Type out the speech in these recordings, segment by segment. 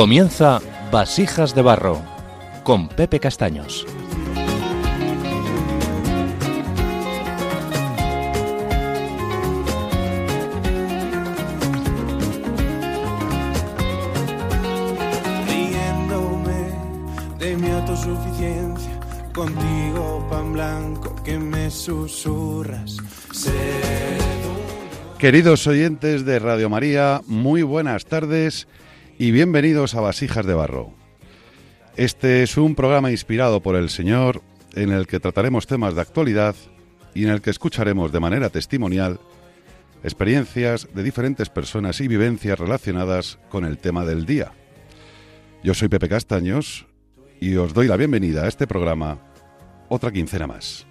Comienza Vasijas de Barro con Pepe Castaños. riéndome de mi autosuficiencia, contigo pan blanco que me susurras. Queridos oyentes de Radio María, muy buenas tardes y bienvenidos a Vasijas de Barro. Este es un programa inspirado por el Señor en el que trataremos temas de actualidad y en el que escucharemos de manera testimonial experiencias de diferentes personas y vivencias relacionadas con el tema del día. Yo soy Pepe Castaños y os doy la bienvenida a este programa otra quincena más.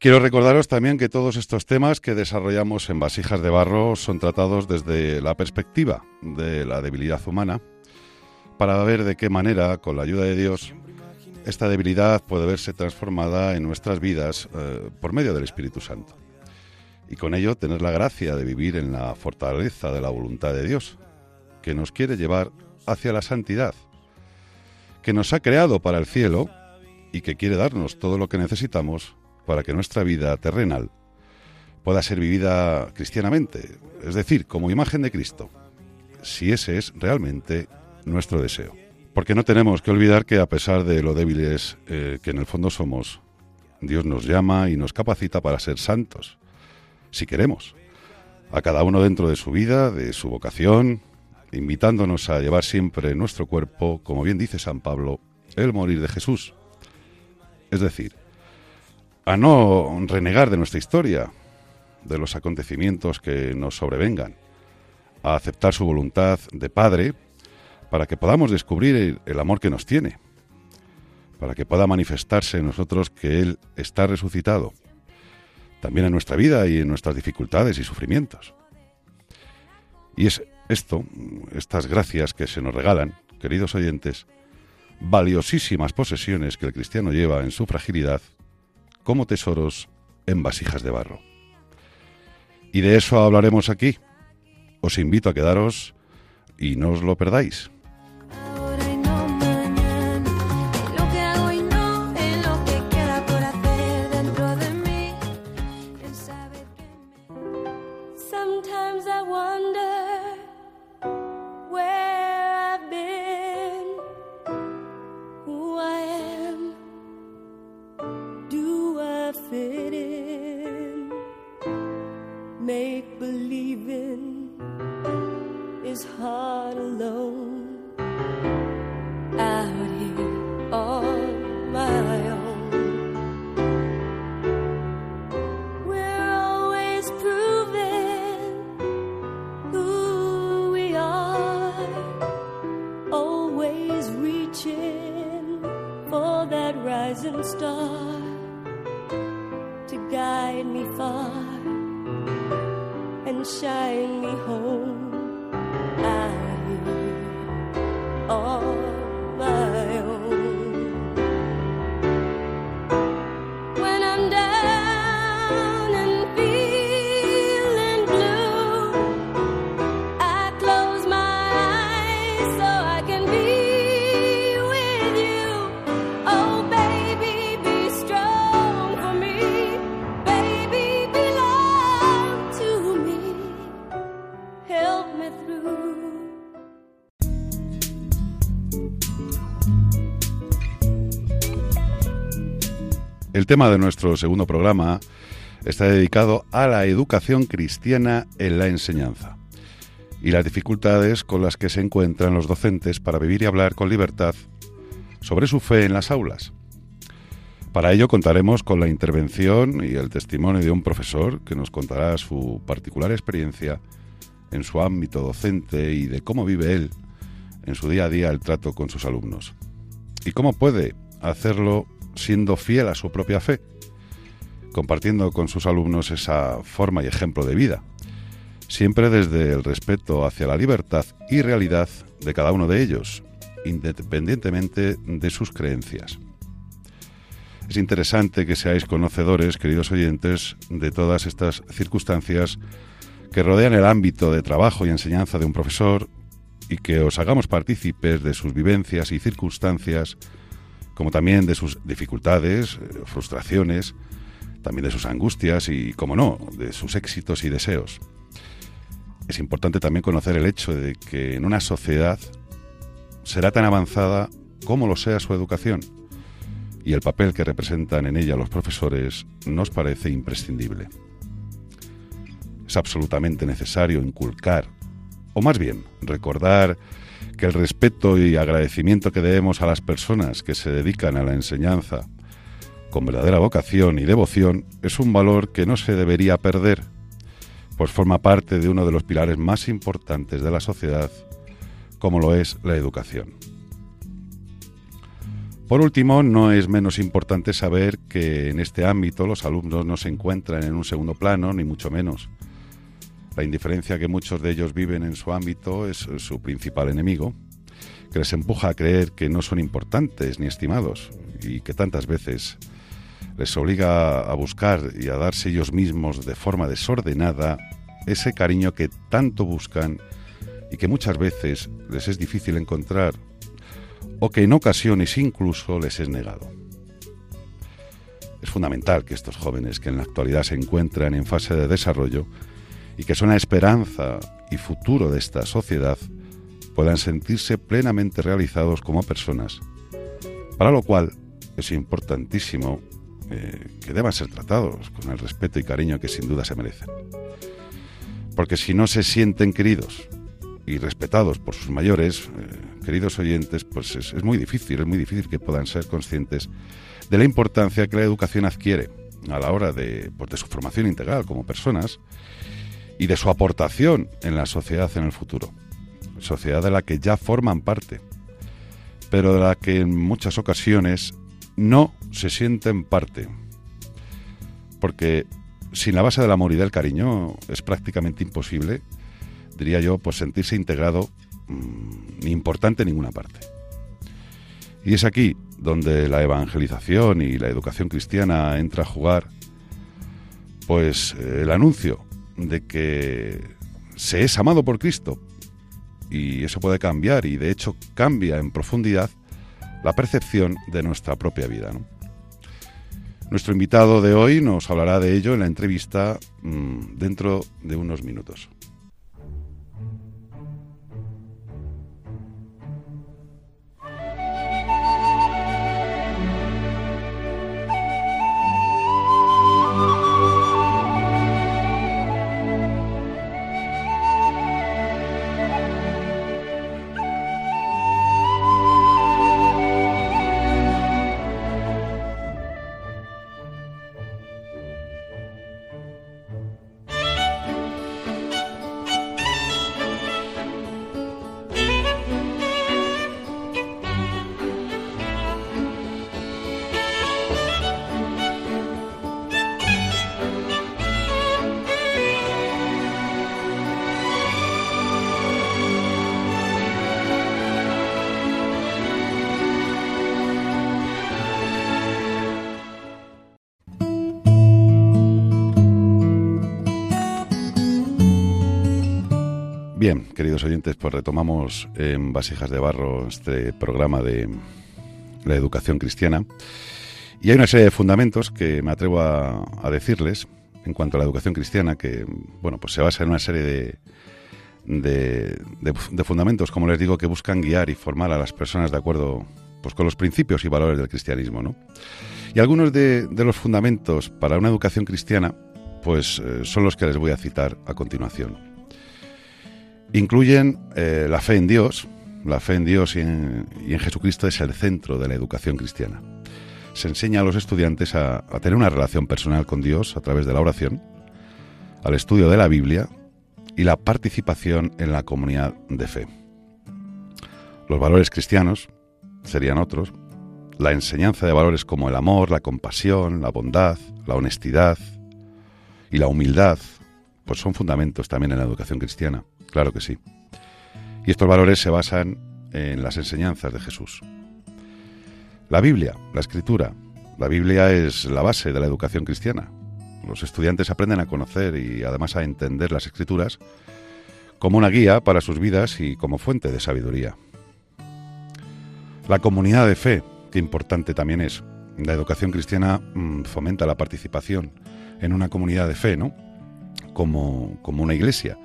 Quiero recordaros también que todos estos temas que desarrollamos en Vasijas de Barro son tratados desde la perspectiva de la debilidad humana para ver de qué manera, con la ayuda de Dios, esta debilidad puede verse transformada en nuestras vidas eh, por medio del Espíritu Santo. Y con ello tener la gracia de vivir en la fortaleza de la voluntad de Dios, que nos quiere llevar hacia la santidad, que nos ha creado para el cielo y que quiere darnos todo lo que necesitamos para que nuestra vida terrenal pueda ser vivida cristianamente, es decir, como imagen de Cristo, si ese es realmente nuestro deseo. Porque no tenemos que olvidar que a pesar de lo débiles eh, que en el fondo somos, Dios nos llama y nos capacita para ser santos, si queremos, a cada uno dentro de su vida, de su vocación, invitándonos a llevar siempre nuestro cuerpo, como bien dice San Pablo, el morir de Jesús. Es decir, a no renegar de nuestra historia, de los acontecimientos que nos sobrevengan, a aceptar su voluntad de Padre para que podamos descubrir el, amor que nos tiene, para que pueda manifestarse en nosotros que Él está resucitado, también en nuestra vida y en nuestras dificultades y sufrimientos. Y es esto, estas gracias que se nos regalan, queridos oyentes, valiosísimas posesiones que el cristiano lleva en su fragilidad, como tesoros en vasijas de barro. Y de eso hablaremos aquí. Os invito a quedaros y no os lo perdáis. Star tema de nuestro segundo programa está dedicado a la educación cristiana en la enseñanza y las dificultades con las que se encuentran los docentes para vivir y hablar con libertad sobre su fe en las aulas. Para ello contaremos con la intervención y el testimonio de un profesor que nos contará su particular experiencia en su ámbito docente y de cómo vive él en su día a día el trato con sus alumnos. Y cómo puede hacerlo siendo fiel a su propia fe, compartiendo con sus alumnos esa forma y ejemplo de vida, siempre desde el respeto hacia la libertad y realidad de cada uno de ellos, independientemente de sus creencias. Es interesante que seáis conocedores, queridos oyentes, de todas estas circunstancias que rodean el ámbito de trabajo y enseñanza de un profesor y que os hagamos partícipes de sus vivencias y circunstancias, como también de sus dificultades, eh, frustraciones, también de sus angustias y, como no, de sus éxitos y deseos. Es importante también conocer el hecho de que en una sociedad será tan avanzada como lo sea su educación y el papel que representan en ella los profesores nos parece imprescindible. Es absolutamente necesario inculcar, o más bien recordar, que el respeto y agradecimiento que debemos a las personas que se dedican a la enseñanza con verdadera vocación y devoción es un valor que no se debería perder, pues forma parte de uno de los pilares más importantes de la sociedad, como lo es la educación. Por último, no es menos importante saber que en este ámbito los alumnos no se encuentran en un segundo plano, ni mucho menos. La indiferencia que muchos de ellos viven en su ámbito es su principal enemigo, que les empuja a creer que no son importantes ni estimados y que tantas veces les obliga a buscar y a darse ellos mismos de forma desordenada ese cariño que tanto buscan y que muchas veces les es difícil encontrar o que en ocasiones incluso les es negado. Es fundamental que estos jóvenes que en la actualidad se encuentran en fase de desarrollo y que son la esperanza y futuro de esta sociedad puedan sentirse plenamente realizados como personas, para lo cual es importantísimo eh, que deban ser tratados con el respeto y cariño que sin duda se merecen. Porque si no se sienten queridos y respetados por sus mayores, eh, queridos oyentes, pues es, muy difícil, es muy difícil que puedan ser conscientes de la importancia que la educación adquiere a la hora de, pues, de su formación integral como personas y de su aportación en la sociedad en el futuro. Sociedad de la que ya forman parte, pero de la que en muchas ocasiones no se sienten parte. Porque sin la base del amor y del cariño es prácticamente imposible, diría yo, pues sentirse integrado Mm, ni importante en ninguna parte. Y es aquí donde la evangelización y la educación cristiana entra a jugar, pues eh, el anuncio de que se es amado por Cristo y eso puede cambiar y de hecho cambia en profundidad la percepción de nuestra propia vida. Nuestro invitado de hoy nos hablará de ello en la entrevista mm, dentro de unos minutos. Queridos oyentes, pues retomamos en Vasijas de Barro este programa de la educación cristiana. Y hay una serie de fundamentos que me atrevo a, decirles en cuanto a la educación cristiana, que bueno, pues se basa en una serie de, de, fundamentos, como les digo, que buscan guiar y formar a las personas de acuerdo pues, con los principios y valores del cristianismo. ¿no? Y algunos de, los fundamentos para una educación cristiana pues, eh, son los que les voy a citar a continuación. Incluyen eh, la fe en Dios, la fe en Dios y en, Jesucristo es el centro de la educación cristiana. Se enseña a los estudiantes a, a tener una relación personal con Dios a través de la oración, al estudio de la Biblia y la participación en la comunidad de fe. Los valores cristianos serían otros, la enseñanza de valores como el amor, la compasión, la bondad, la honestidad y la humildad, pues son fundamentos también en la educación cristiana. Claro que sí. Y estos valores se basan en las enseñanzas de Jesús. La Biblia, la Escritura, La Biblia es la base de la educación cristiana. Los estudiantes aprenden a conocer y además a entender las escrituras como una guía para sus vidas y como fuente de sabiduría. La comunidad de fe, que importante también es. La educación cristiana mm, fomenta la participación en una comunidad de fe, ¿no? Como, como una iglesia,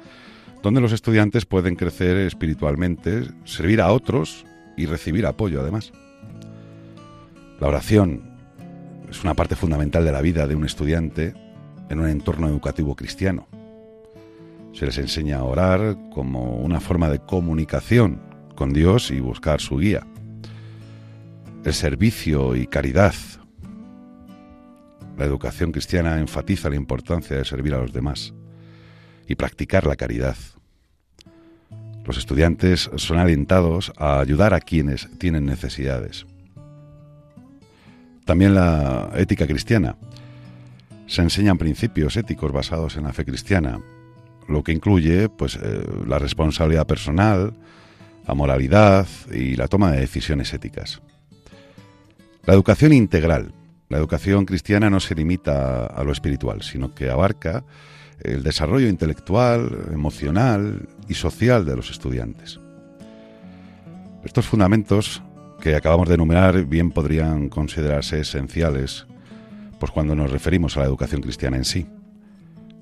donde los estudiantes pueden crecer espiritualmente, servir a otros y recibir apoyo además. La oración es una parte fundamental de la vida de un estudiante en un entorno educativo cristiano. Se les enseña a orar como una forma de comunicación con Dios y buscar su guía. El servicio y caridad. La educación cristiana enfatiza la importancia de servir a los demás y practicar la caridad. Los estudiantes son alentados a ayudar a quienes tienen necesidades. También la ética cristiana. Se enseñan principios éticos basados en la fe cristiana, lo que incluye pues, eh, la responsabilidad personal, la moralidad y la toma de decisiones éticas. La educación integral. La educación cristiana no se limita a lo espiritual, sino que abarca el desarrollo intelectual, emocional y social de los estudiantes. Estos fundamentos que acabamos de enumerar bien podrían considerarse esenciales pues cuando nos referimos a la educación cristiana en sí,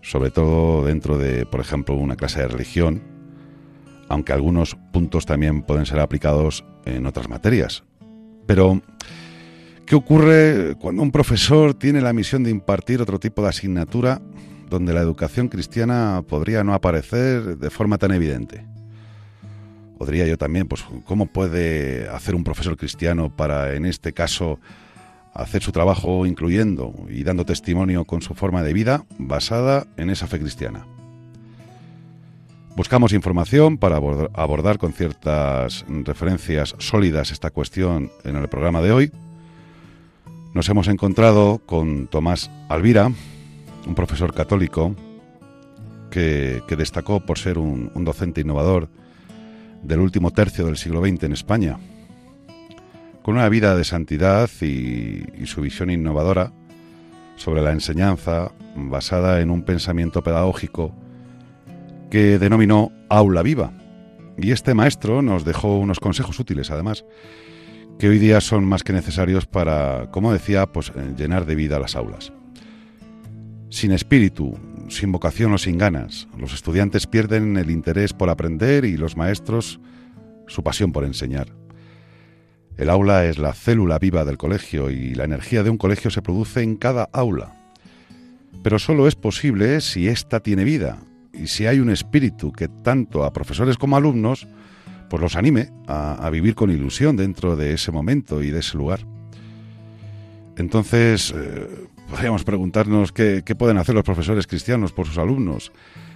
sobre todo dentro de, por ejemplo, una clase de religión, aunque algunos puntos también pueden ser aplicados en otras materias. Pero, ¿qué ocurre cuando un profesor tiene la misión de impartir otro tipo de asignatura donde la educación cristiana podría no aparecer de forma tan evidente? Podría yo también, pues, ¿cómo puede hacer un profesor cristiano para, en este caso, hacer su trabajo incluyendo y dando testimonio con su forma de vida basada en esa fe cristiana. Buscamos información para abordar con ciertas referencias sólidas esta cuestión en el programa de hoy. Nos hemos encontrado con Tomás Alvira, un profesor católico que, destacó por ser un docente innovador del último tercio del siglo XX en España con una vida de santidad y, su visión innovadora sobre la enseñanza basada en un pensamiento pedagógico que denominó aula viva. Y este maestro nos dejó unos consejos útiles, además, que hoy día son más que necesarios para, como decía, pues llenar de vida las aulas. Sin espíritu, sin vocación o sin ganas, los estudiantes pierden el interés por aprender y los maestros su pasión por enseñar. El aula es la célula viva del colegio y la energía de un colegio se produce en cada aula. Pero solo es posible si ésta tiene vida y si hay un espíritu que tanto a profesores como a alumnos pues los anime a, vivir con ilusión dentro de ese momento y de ese lugar. Entonces, eh, podríamos preguntarnos qué pueden hacer los profesores cristianos por sus alumnos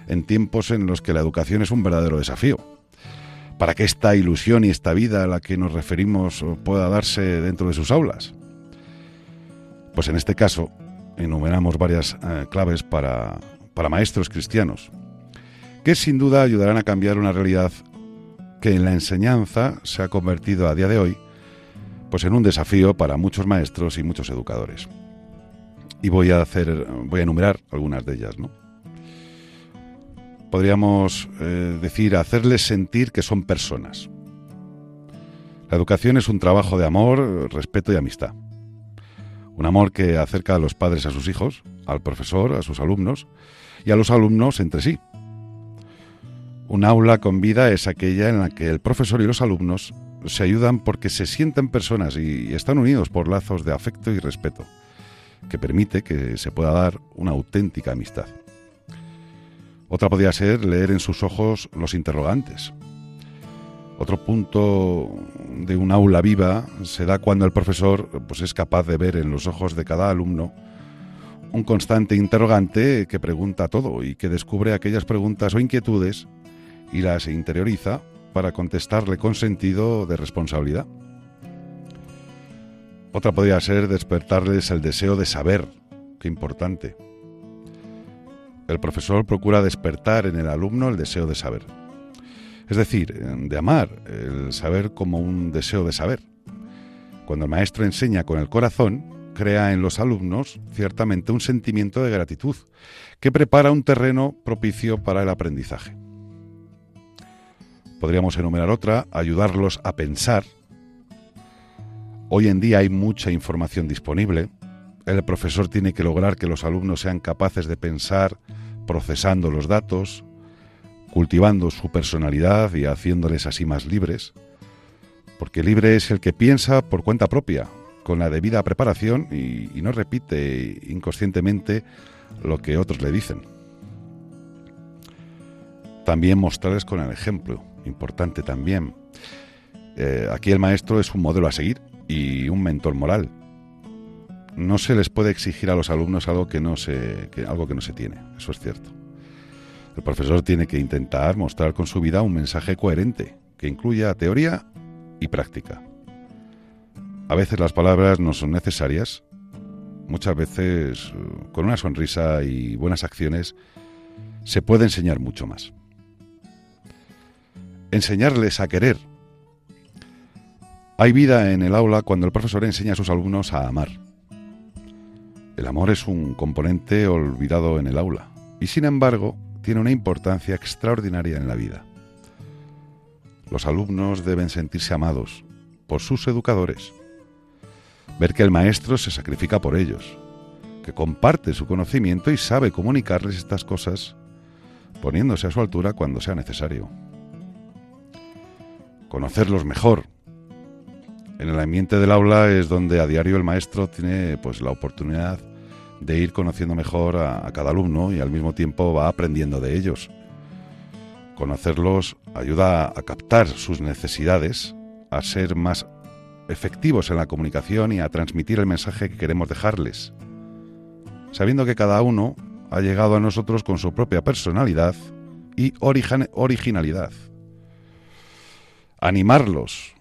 en tiempos en los que la educación es un verdadero desafío para que esta ilusión y esta vida a la que nos referimos pueda darse dentro de sus aulas? Pues en este caso enumeramos varias eh, claves para, para maestros cristianos, que sin duda ayudarán a cambiar una realidad que en la enseñanza se ha convertido a día de hoy pues en un desafío para muchos maestros y muchos educadores. Y voy a hacer voy a enumerar algunas de ellas, ¿no? podríamos eh, decir, hacerles sentir que son personas. La educación es un trabajo de amor, respeto y amistad. Un amor que acerca a los padres a sus hijos, al profesor, a sus alumnos y a los alumnos entre sí. Un aula con vida es aquella en la que el profesor y los alumnos se ayudan porque se sienten personas y están unidos por lazos de afecto y respeto, que permite que se pueda dar una auténtica amistad. Otra podría ser leer en sus ojos los interrogantes. Otro punto de un aula viva se da cuando el profesor pues, es capaz de ver en los ojos de cada alumno un constante interrogante que pregunta todo y que descubre aquellas preguntas o inquietudes y las interioriza para contestarle con sentido de responsabilidad. Otra podría ser despertarles el deseo de saber, qué importante el profesor procura despertar en el alumno el deseo de saber. Es decir, de amar, el saber como un deseo de saber. Cuando el maestro enseña con el corazón, crea en los alumnos ciertamente un sentimiento de gratitud que prepara un terreno propicio para el aprendizaje. Podríamos enumerar otra, ayudarlos a pensar. Hoy en día hay mucha información disponible. El profesor tiene que lograr que los alumnos sean capaces de pensar procesando los datos, cultivando su personalidad y haciéndoles así más libres, porque libre es el que piensa por cuenta propia, con la debida preparación y, no repite inconscientemente lo que otros le dicen. También mostrarles con el ejemplo, importante también. Eh, aquí el maestro es un modelo a seguir y un mentor moral. No se les puede exigir a los alumnos algo que no se, algo que no se tiene, eso es cierto. El profesor tiene que intentar mostrar con su vida un mensaje coherente, que incluya teoría y práctica. A veces las palabras no son necesarias, muchas veces con una sonrisa y buenas acciones se puede enseñar mucho más. Enseñarles a querer. Hay vida en el aula cuando el profesor enseña a sus alumnos a amar. El amor es un componente olvidado en el aula y sin embargo tiene una importancia extraordinaria en la vida. Los alumnos deben sentirse amados por sus educadores, ver que el maestro se sacrifica por ellos, que comparte su conocimiento y sabe comunicarles estas cosas poniéndose a su altura cuando sea necesario. Conocerlos mejor. En el ambiente del aula es donde a diario el maestro tiene pues la oportunidad de ir conociendo mejor a, a cada alumno y al mismo tiempo va aprendiendo de ellos. Conocerlos ayuda a captar sus necesidades, a ser más efectivos en la comunicación y a transmitir el mensaje que queremos dejarles, sabiendo que cada uno ha llegado a nosotros con su propia personalidad y originalidad. Animarlos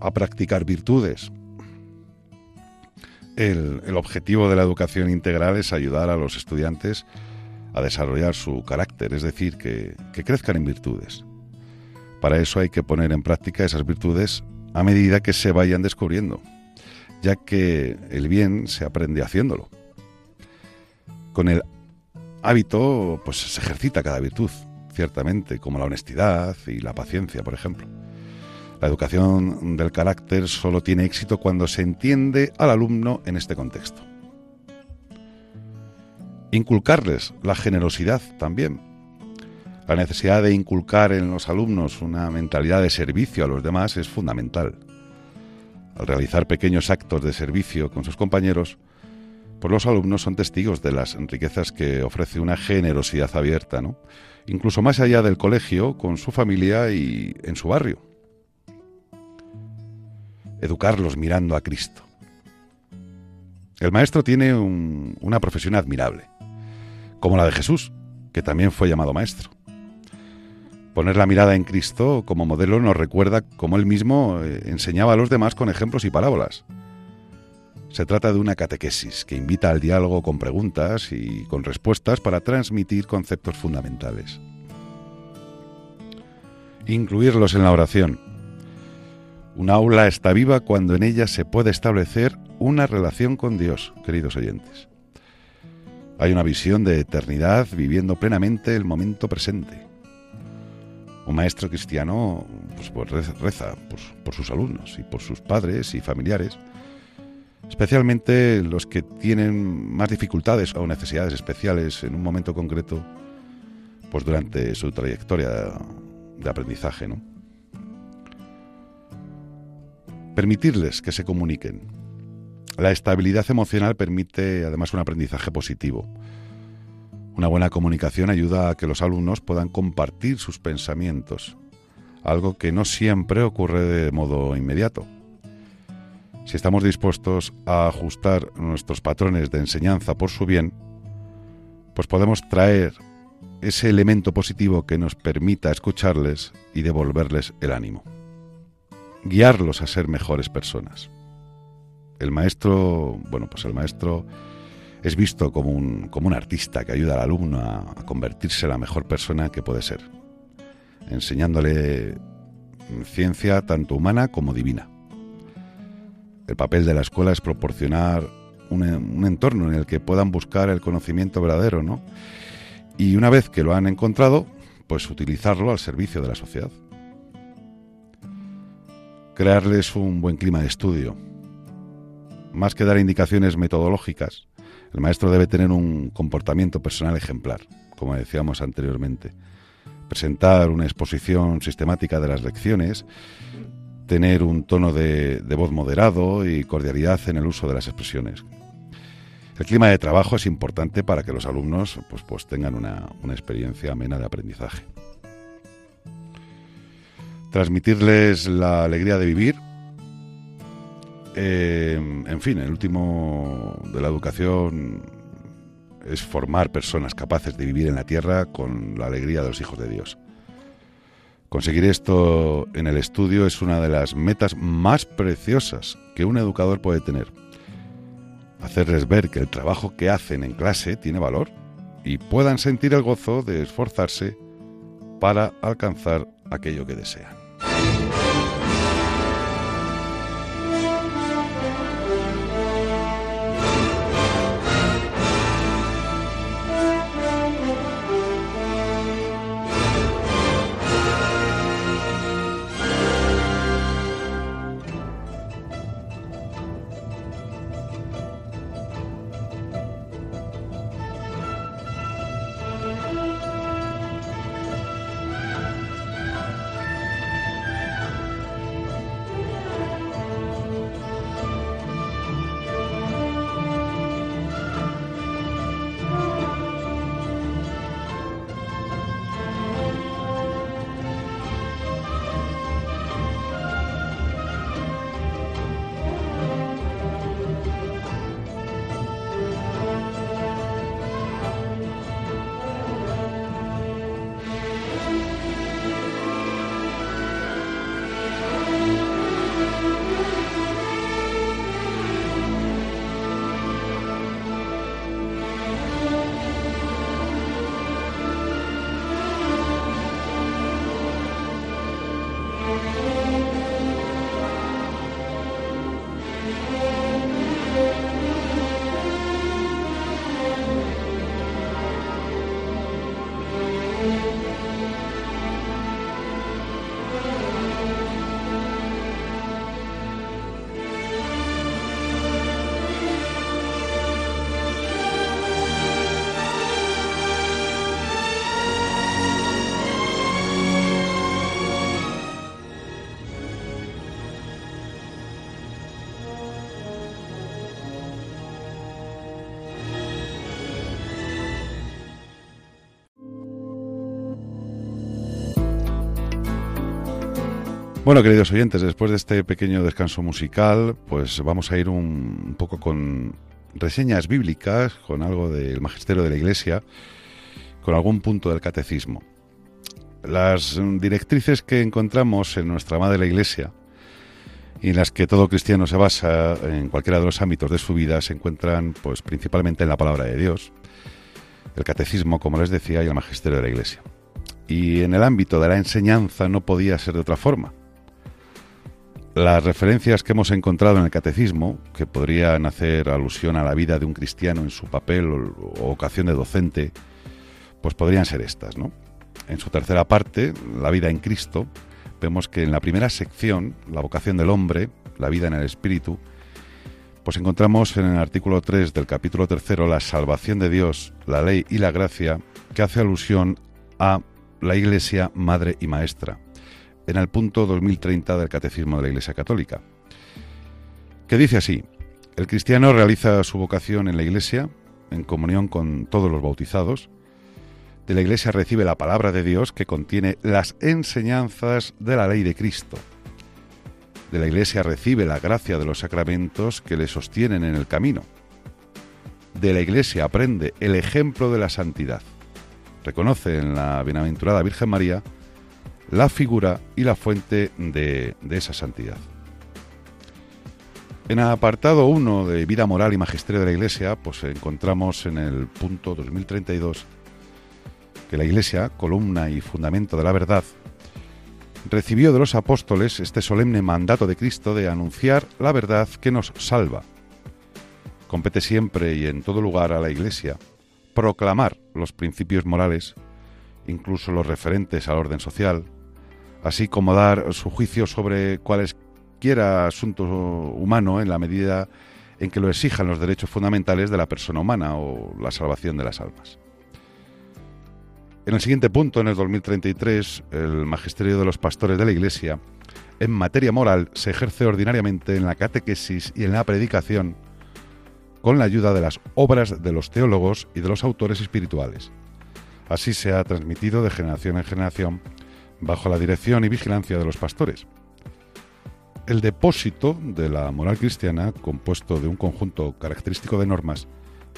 a practicar virtudes. El, objetivo de la educación integral es ayudar a los estudiantes a desarrollar su carácter, es decir, que, que crezcan en virtudes. Para eso hay que poner en práctica esas virtudes a medida que se vayan descubriendo, ya que el bien se aprende haciéndolo. Con el hábito, pues se ejercita cada virtud, ciertamente, como la honestidad y la paciencia, por ejemplo. La educación del carácter solo tiene éxito cuando se entiende al alumno en este contexto. Inculcarles la generosidad también. La necesidad de inculcar en los alumnos una mentalidad de servicio a los demás es fundamental. Al realizar pequeños actos de servicio con sus compañeros, pues los alumnos son testigos de las riquezas que ofrece una generosidad abierta, ¿no? Incluso más allá del colegio, con su familia y en su barrio. Educarlos mirando a Cristo. El maestro tiene un- una profesión admirable, como la de Jesús, que también fue llamado maestro. Poner la mirada en Cristo como modelo nos recuerda cómo él mismo eh, enseñaba a los demás con ejemplos y parábolas. Se trata de una catequesis que invita al diálogo con preguntas y con respuestas para transmitir conceptos fundamentales. Incluirlos en la oración. Un aula está viva cuando en ella se puede establecer una relación con Dios, queridos oyentes. Hay una visión de eternidad viviendo plenamente el momento presente. Un maestro cristiano pues, pues, reza- reza por, por sus alumnos y por sus padres y familiares, especialmente los que tienen más dificultades o necesidades especiales en un momento concreto, pues durante su trayectoria de aprendizaje, ¿no? Permitirles que se comuniquen. La estabilidad emocional permite además un aprendizaje positivo. Una buena comunicación ayuda a que los alumnos puedan compartir sus pensamientos, algo que no siempre ocurre de modo inmediato. Si estamos dispuestos a ajustar nuestros patrones de enseñanza por su bien, pues podemos traer ese elemento positivo que nos permita escucharles y devolverles el ánimo. Guiarlos a ser mejores personas. El maestro, bueno, pues el maestro es visto como un, como un artista que ayuda al alumno a, convertirse en la mejor persona que puede ser, enseñándole ciencia tanto humana como divina. El papel de la escuela es proporcionar un, un entorno en el que puedan buscar el conocimiento verdadero, ¿no? Y una vez que lo han encontrado, pues utilizarlo al servicio de la sociedad. Crearles un buen clima de estudio. Más que dar indicaciones metodológicas, el maestro debe tener un comportamiento personal ejemplar, como decíamos anteriormente. Presentar una exposición sistemática de las lecciones, tener un tono de, de voz moderado y cordialidad en el uso de las expresiones. El clima de trabajo es importante para que los alumnos pues, pues tengan una, una experiencia amena de aprendizaje. Transmitirles la alegría de vivir. Eh, en fin, el último de la educación es formar personas capaces de vivir en la tierra con la alegría de los hijos de Dios. Conseguir esto en el estudio es una de las metas más preciosas que un educador puede tener. Hacerles ver que el trabajo que hacen en clase tiene valor y puedan sentir el gozo de esforzarse para alcanzar aquello que desean. Bueno, queridos oyentes, después de este pequeño descanso musical, pues vamos a ir un, poco con reseñas bíblicas, con algo del magisterio de la Iglesia, con algún punto del catecismo. Las directrices que encontramos en nuestra madre la Iglesia y en las que todo cristiano se basa en cualquiera de los ámbitos de su vida se encuentran pues principalmente en la palabra de Dios, el catecismo, como les decía, y el magisterio de la Iglesia. Y en el ámbito de la enseñanza no podía ser de otra forma. Las referencias que hemos encontrado en el catecismo, que podrían hacer alusión a la vida de un cristiano en su papel o, ocasión de docente, pues podrían ser estas, ¿no? En su tercera parte, la vida en Cristo, vemos que en la primera sección, la vocación del hombre, la vida en el espíritu, pues encontramos en el artículo 3 del capítulo tercero la salvación de Dios, la ley y la gracia, que hace alusión a la Iglesia madre y maestra en el punto 2030 del Catecismo de la Iglesia Católica, que dice así, el cristiano realiza su vocación en la Iglesia, en comunión con todos los bautizados, de la Iglesia recibe la palabra de Dios que contiene las enseñanzas de la ley de Cristo. De la Iglesia recibe la gracia de los sacramentos que le sostienen en el camino. De la Iglesia aprende el ejemplo de la santidad. Reconoce en la bienaventurada Virgen María la figura y la fuente de, de esa santidad. En el apartado 1 de Vida Moral y Magisterio de la Iglesia, pues encontramos en el punto 2032 que la Iglesia, columna y fundamento de la verdad, recibió de los apóstoles este solemne mandato de Cristo de anunciar la verdad que nos salva. compete siempre y en todo lugar a la Iglesia proclamar los principios morales, incluso los referentes al orden social, así como dar su juicio sobre cualesquiera asunto humano en la medida en que lo exijan los derechos fundamentales de la persona humana o la salvación de las almas. En el siguiente punto, en el 2033, el magisterio de los pastores de la Iglesia, en materia moral, se ejerce ordinariamente en la catequesis y en la predicación con la ayuda de las obras de los teólogos y de los autores espirituales. Así se ha transmitido de generación en generación bajo la dirección y vigilancia de los pastores. El depósito de la moral cristiana, compuesto de un conjunto característico de normas,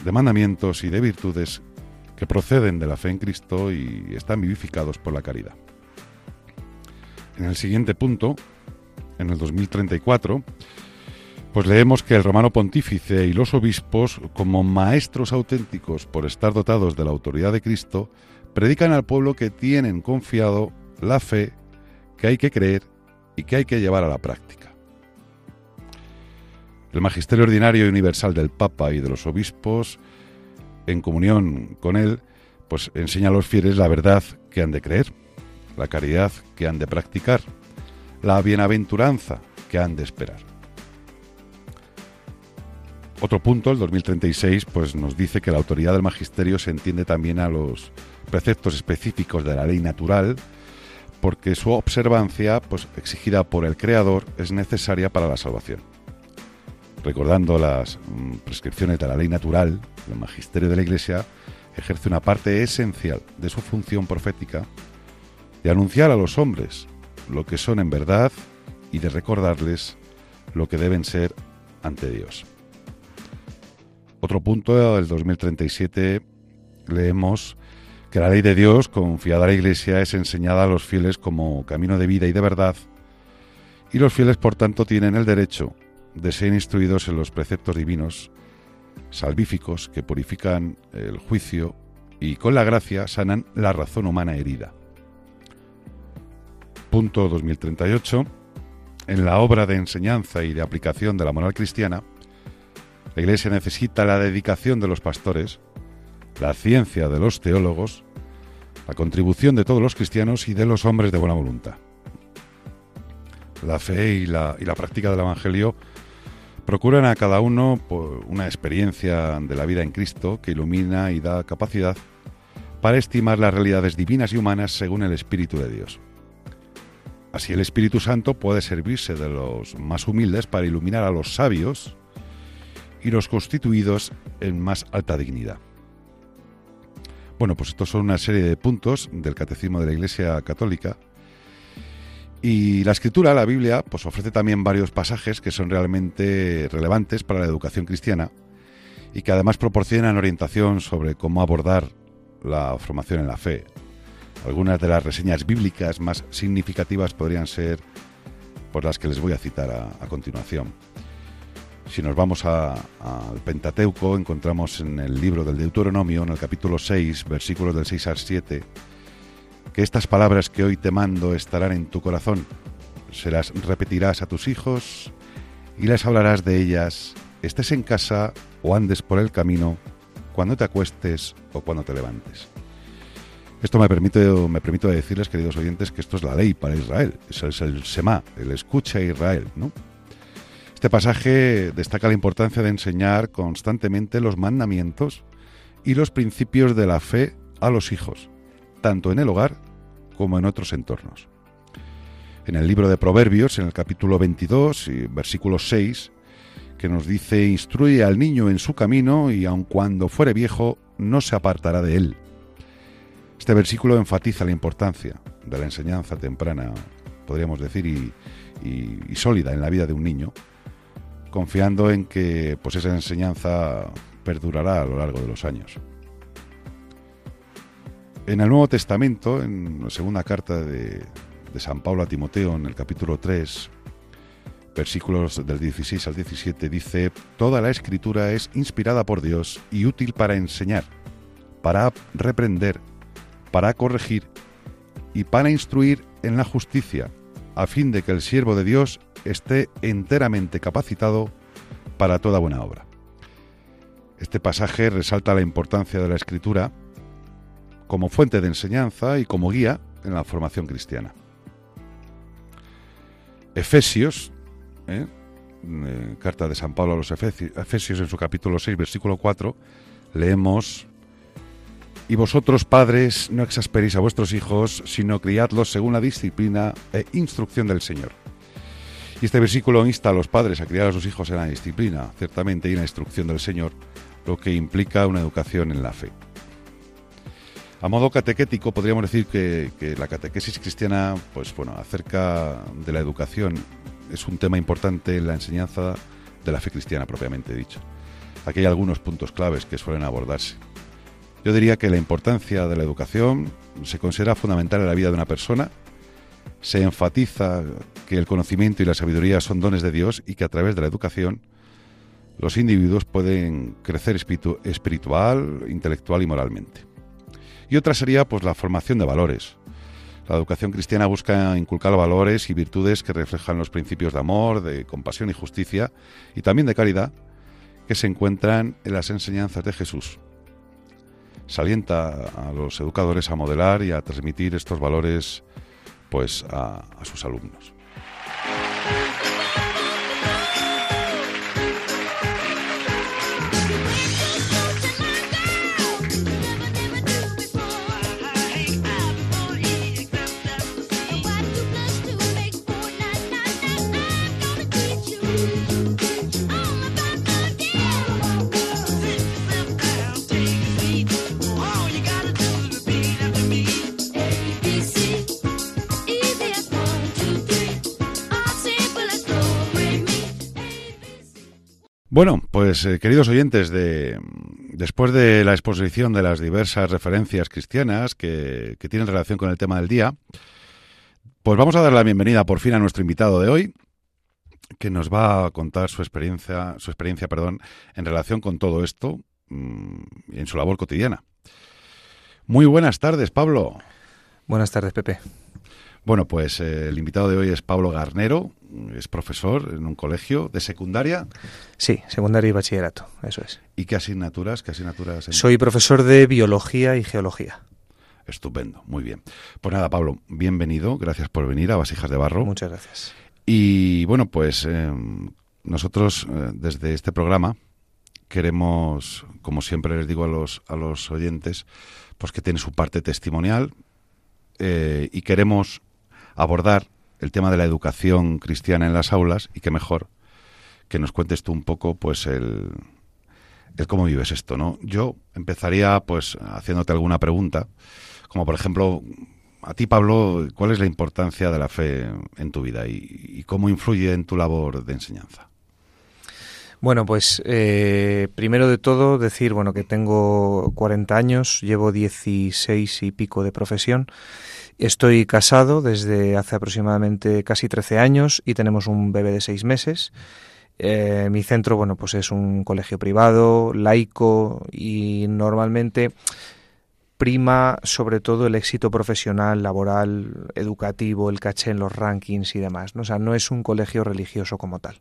de mandamientos y de virtudes que proceden de la fe en Cristo y están vivificados por la caridad. En el siguiente punto, en el 2034, pues leemos que el romano pontífice y los obispos, como maestros auténticos por estar dotados de la autoridad de Cristo, predican al pueblo que tienen confiado la fe que hay que creer y que hay que llevar a la práctica. El magisterio ordinario y universal del Papa y de los obispos, en comunión con él, pues enseña a los fieles la verdad que han de creer, la caridad que han de practicar, la bienaventuranza que han de esperar. Otro punto, el 2036, pues nos dice que la autoridad del magisterio se entiende también a los preceptos específicos de la ley natural, porque su observancia, pues exigida por el Creador, es necesaria para la salvación. Recordando las mm, prescripciones de la ley natural, el magisterio de la Iglesia ejerce una parte esencial de su función profética de anunciar a los hombres lo que son en verdad y de recordarles lo que deben ser ante Dios. Otro punto, el 2037, leemos que la ley de Dios, confiada a la Iglesia, es enseñada a los fieles como camino de vida y de verdad, y los fieles, por tanto, tienen el derecho de ser instruidos en los preceptos divinos, salvíficos, que purifican el juicio y con la gracia sanan la razón humana herida. Punto 2038. En la obra de enseñanza y de aplicación de la moral cristiana, la Iglesia necesita la dedicación de los pastores, la ciencia de los teólogos, la contribución de todos los cristianos y de los hombres de buena voluntad. La fe y la, práctica del Evangelio procuran a cada uno una experiencia de la vida en Cristo que ilumina y da capacidad para estimar las realidades divinas y humanas según el Espíritu de Dios. Así el Espíritu Santo puede servirse de los más humildes para iluminar a los sabios y los constituidos en más alta dignidad. Bueno, pues estos son una serie de puntos del Catecismo de la Iglesia Católica. Y la escritura, la Biblia, pues ofrece también varios pasajes que son realmente relevantes para la educación cristiana y que además proporcionan orientación sobre cómo abordar la formación en la fe. Algunas de las reseñas bíblicas más significativas podrían ser por las que les voy a citar a, a continuación. Si nos vamos al Pentateuco, encontramos en el libro del Deuteronomio, en el capítulo 6, versículos del 6 al 7, que estas palabras que hoy te mando estarán en tu corazón, se las repetirás a tus hijos y les hablarás de ellas, estés en casa o andes por el camino, cuando te acuestes o cuando te levantes. Esto me permite, me permito decirles, queridos oyentes, que esto es la ley para Israel, es el Semá, el escucha a Israel, ¿no? Este pasaje destaca la importancia de enseñar constantemente los mandamientos y los principios de la fe a los hijos, tanto en el hogar como en otros entornos. En el libro de Proverbios, en el capítulo 22, y versículo 6, que nos dice, instruye al niño en su camino y aun cuando fuere viejo, no se apartará de él. Este versículo enfatiza la importancia de la enseñanza temprana, podríamos decir, y, y, y sólida en la vida de un niño, confiando en que pues esa enseñanza perdurará a lo largo de los años. En el Nuevo Testamento, en la segunda carta de, de San Pablo a Timoteo, en el capítulo 3, versículos del 16 al 17, dice, Toda la escritura es inspirada por Dios y útil para enseñar, para reprender, para corregir y para instruir en la justicia, a fin de que el siervo de Dios esté enteramente capacitado para toda buena obra. Este pasaje resalta la importancia de la escritura como fuente de enseñanza y como guía en la formación cristiana. Efesios, ¿eh? Eh, carta de San Pablo a los Efesi- Efesios en su capítulo 6, versículo 4, leemos, Y vosotros padres no exasperéis a vuestros hijos, sino criadlos según la disciplina e instrucción del Señor. Y este versículo insta a los padres a criar a sus hijos en la disciplina, ciertamente, y en la instrucción del Señor, lo que implica una educación en la fe. A modo catequético podríamos decir que, la catequesis cristiana, pues bueno, acerca de la educación es un tema importante en la enseñanza de la fe cristiana propiamente dicho. Aquí hay algunos puntos claves que suelen abordarse. Yo diría que la importancia de la educación se considera fundamental en la vida de una persona. Se enfatiza que el conocimiento y la sabiduría son dones de Dios y que a través de la educación los individuos pueden crecer espiritu- espiritual, intelectual y moralmente. Y otra sería pues la formación de valores. La educación cristiana busca inculcar valores y virtudes que reflejan los principios de amor, de compasión y justicia y también de caridad que se encuentran en las enseñanzas de Jesús. Salienta a los educadores a modelar y a transmitir estos valores pues a, sus alumnos. Bueno, pues eh, queridos oyentes, de, después de la exposición de las diversas referencias cristianas que, que tienen relación con el tema del día, pues vamos a dar la bienvenida por fin a nuestro invitado de hoy, que nos va a contar su experiencia, su experiencia, perdón, en relación con todo esto mm, y en su labor cotidiana. Muy buenas tardes, Pablo. Buenas tardes, Pepe. Bueno, pues eh, el invitado de hoy es Pablo Garnero, es profesor en un colegio de secundaria. Sí, secundario y bachillerato, eso es. ¿Y qué asignaturas? ¿Qué asignaturas? en- Soy profesor de biología y geología. Estupendo, muy bien. Pues nada, Pablo, bienvenido, gracias por venir a Vasijas de Barro. Muchas gracias. Y bueno, pues eh, nosotros eh, desde este programa queremos, como siempre les digo a los, a los oyentes, pues que tiene su parte testimonial eh, y queremos abordar el tema de la educación cristiana en las aulas y qué mejor que nos cuentes tú un poco pues el, el cómo vives esto, ¿no? Yo empezaría pues haciéndote alguna pregunta, como por ejemplo, a ti Pablo, ¿cuál es la importancia de la fe en tu vida y, y cómo influye en tu labor de enseñanza? Bueno, pues eh, primero de todo decir, bueno, que tengo 40 años, llevo 16 y pico de profesión. Estoy casado desde hace aproximadamente casi 13 años y tenemos un bebé de 6 meses. Eh, mi centro, bueno, pues es un colegio privado, laico y normalmente prima sobre todo el éxito profesional, laboral, educativo, el caché en los rankings y demás. ¿no? O sea, no es un colegio religioso como tal.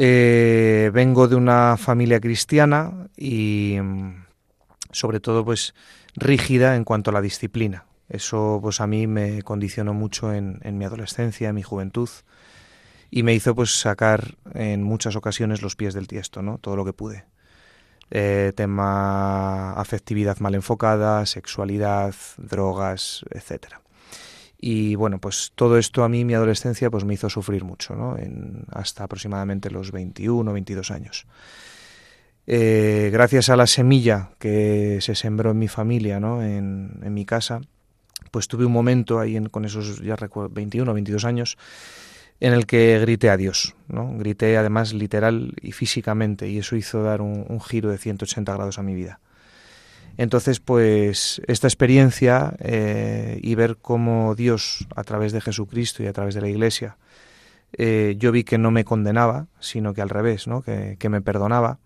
Eh, vengo de una familia cristiana y mm, sobre todo pues rígida en cuanto a la disciplina. Eso pues a mí me condicionó mucho en, mi adolescencia, en mi juventud y me hizo pues sacar en muchas ocasiones los pies del tiesto, ¿no? Todo lo que pude. Eh, tema afectividad mal enfocada, sexualidad, drogas, etcétera. Y bueno, pues todo esto a mí, mi adolescencia, pues me hizo sufrir mucho, ¿no? En, hasta aproximadamente los 21 o 22 años. Eh, gracias a la semilla que se sembró en mi familia, ¿no? En, en mi casa, pues tuve un momento ahí en, con esos, ya recuerdo, 21 o 22 años, en el que grité a Dios, ¿no? Grité además literal y físicamente, y eso hizo dar un, un giro de 180 grados a mi vida. Entonces, pues esta experiencia eh, y ver cómo Dios, a través de Jesucristo y a través de la Iglesia, eh, yo vi que no me condenaba, sino que al revés, ¿no? que, me perdonaba.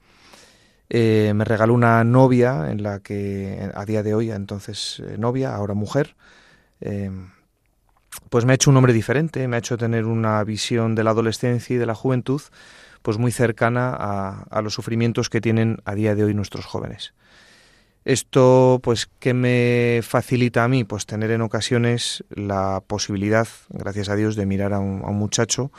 Eh, me regaló una novia en la que a día de hoy, entonces novia, ahora mujer, eh, pues me ha hecho un hombre diferente, me ha hecho tener una visión de la adolescencia y de la juventud pues muy cercana a los sufrimientos que tienen a día de hoy nuestros jóvenes. Esto, pues, ¿qué me facilita a mí? Pues tener en ocasiones la posibilidad, gracias a Dios, de mirar a un, a un muchacho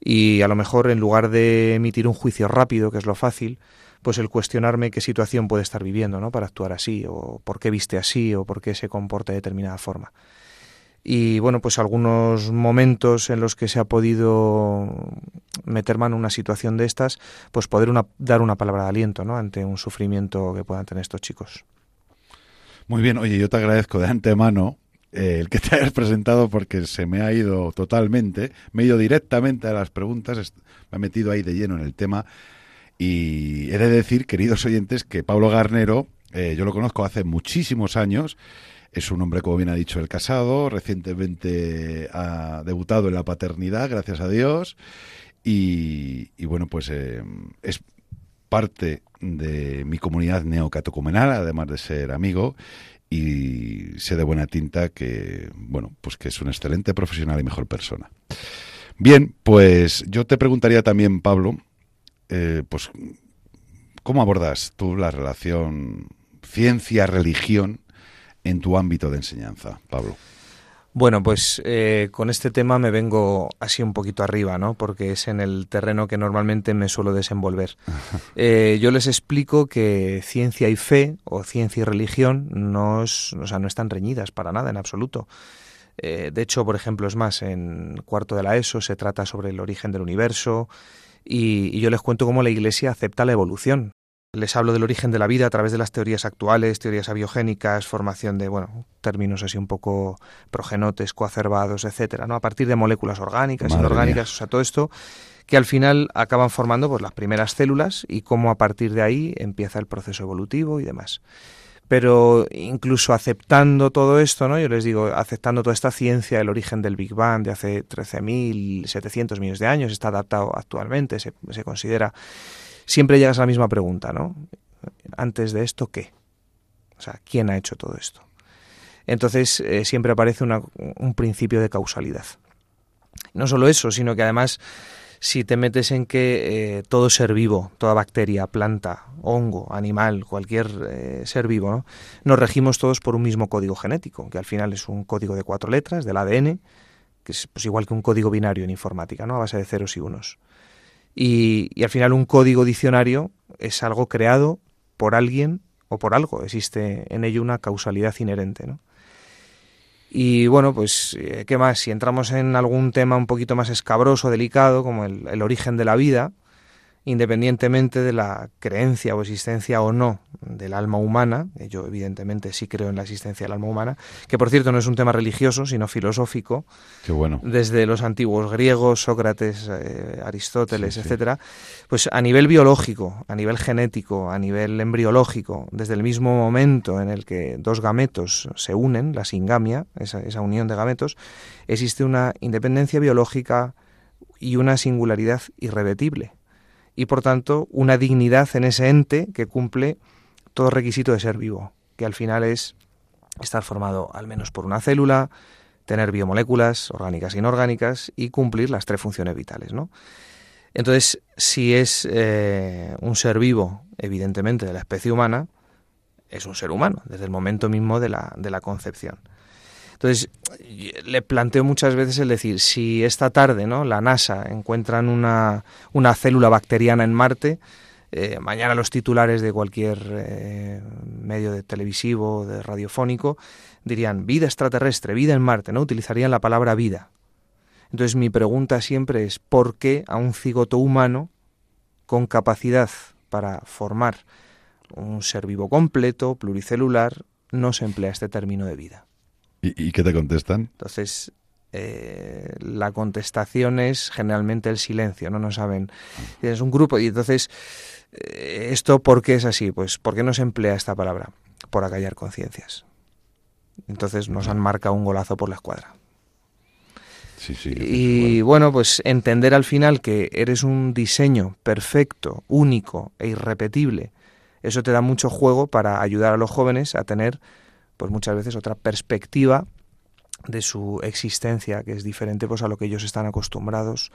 y a lo mejor en lugar de emitir un juicio rápido, que es lo fácil, pues el cuestionarme qué situación puede estar viviendo, ¿no? Para actuar así, o por qué viste así, o por qué se comporta de determinada forma. Y bueno, pues algunos momentos en los que se ha podido meter mano en una situación de estas, pues poder una- dar una palabra de aliento, ¿no? Ante un sufrimiento que puedan tener estos chicos. Muy bien, oye, yo te agradezco de antemano eh, el que te hayas presentado porque se me ha ido totalmente, me he ido directamente a las preguntas, me he metido ahí de lleno en el tema y he de decir, queridos oyentes, que Pablo Garnero, eh, yo lo conozco hace muchísimos años, es un hombre, como bien ha dicho, el casado, recientemente ha debutado en la paternidad, gracias a Dios, y, bueno, pues eh, es parte de mi comunidad neocatocumenal, además de ser amigo, y sé de buena tinta que, bueno, pues que es un excelente profesional y mejor persona. Bien, pues yo te preguntaría también, Pablo, eh, pues, ¿cómo abordas tú la relación ciencia-religión en tu ámbito de enseñanza, Pablo? Bueno, pues eh, con este tema me vengo así un poquito arriba, ¿no? Porque es en el terreno que normalmente me suelo desenvolver. Eh, yo les explico que ciencia y fe o ciencia y religión no, es- o sea, no están reñidas para nada en absoluto. Eh, de hecho, por ejemplo, es más, en cuarto de la ESO se trata sobre el origen del universo y, y yo les cuento cómo la Iglesia acepta la evolución. Les hablo del origen de la vida a través de las teorías actuales, teorías abiogénicas, formación de, bueno, términos así un poco progenotes, coacervados, etcétera, ¿no? A partir de moléculas orgánicas, Madre inorgánicas, mía. o sea, todo esto que al final acaban formando pues las primeras células y cómo a partir de ahí empieza el proceso evolutivo y demás. Pero incluso aceptando todo esto, ¿no? Yo les digo, aceptando toda esta ciencia, el origen del Big Bang de hace 13.700 millones de años, está adaptado actualmente, se, se considera, siempre llegas a la misma pregunta, ¿no? Antes de esto, ¿qué? O sea, ¿quién ha hecho todo esto? Entonces eh, siempre aparece una- un principio de causalidad. No solo eso, sino que además si te metes en que eh, todo ser vivo, toda bacteria, planta, hongo, animal, cualquier eh, ser vivo, ¿no? nos regimos todos por un mismo código genético, que al final es un código de cuatro letras del ADN, que es pues, igual que un código binario en informática, ¿no? a base de ceros y unos. Y, al final un código diccionario es algo creado por alguien o por algo, existe en ello una causalidad inherente. ¿no? Y bueno, pues, eh, ¿qué más? Si entramos en algún tema un poquito más escabroso, delicado, como el origen de la vida, independientemente de la creencia o existencia o no del alma humana, que yo evidentemente sí creo en la existencia del alma humana, que por cierto no es un tema religioso, sino filosófico, Qué bueno. desde los antiguos griegos, Sócrates, eh, Aristóteles, Sí, sí. etcétera, pues a nivel biológico, a nivel genético, a nivel embriológico, desde el mismo momento en el que dos gametos se unen, la singamia, esa, esa unión de gametos, existe una independencia biológica y una singularidad irrebetible. Y por tanto, una dignidad en ese ente que cumple todo requisito de ser vivo, que al final es estar formado al menos por una célula, tener biomoléculas orgánicas e inorgánicas y cumplir las tres funciones vitales, ¿no? Entonces, si es eh, un ser vivo, evidentemente, de la especie humana, es un ser humano, desde el momento mismo de la, de la concepción. Entonces, le planteo muchas veces el decir, si esta tarde ¿no? la NASA encuentran una, una célula bacteriana en Marte, eh, mañana los titulares de cualquier eh, medio de televisivo, de radiofónico, dirían vida extraterrestre, vida en Marte, ¿no? Utilizarían la palabra vida. Entonces mi pregunta siempre es ¿por qué a un cigoto humano con capacidad para formar un ser vivo completo, pluricelular, no se emplea este término de vida? ¿Y, y qué te contestan? Entonces, eh, la contestación es generalmente el silencio, no no saben. Es un grupo y entonces, eh, ¿esto por qué es así? Pues, ¿por qué no se emplea esta palabra? Por acallar conciencias. Entonces nos han marcado un golazo por la escuadra. Sí, sí. Y bueno, pues entender al final que eres un diseño perfecto, único e irrepetible, eso te da mucho juego para ayudar a los jóvenes a tener, pues muchas veces otra perspectiva de su existencia, que es diferente pues a lo que ellos están acostumbrados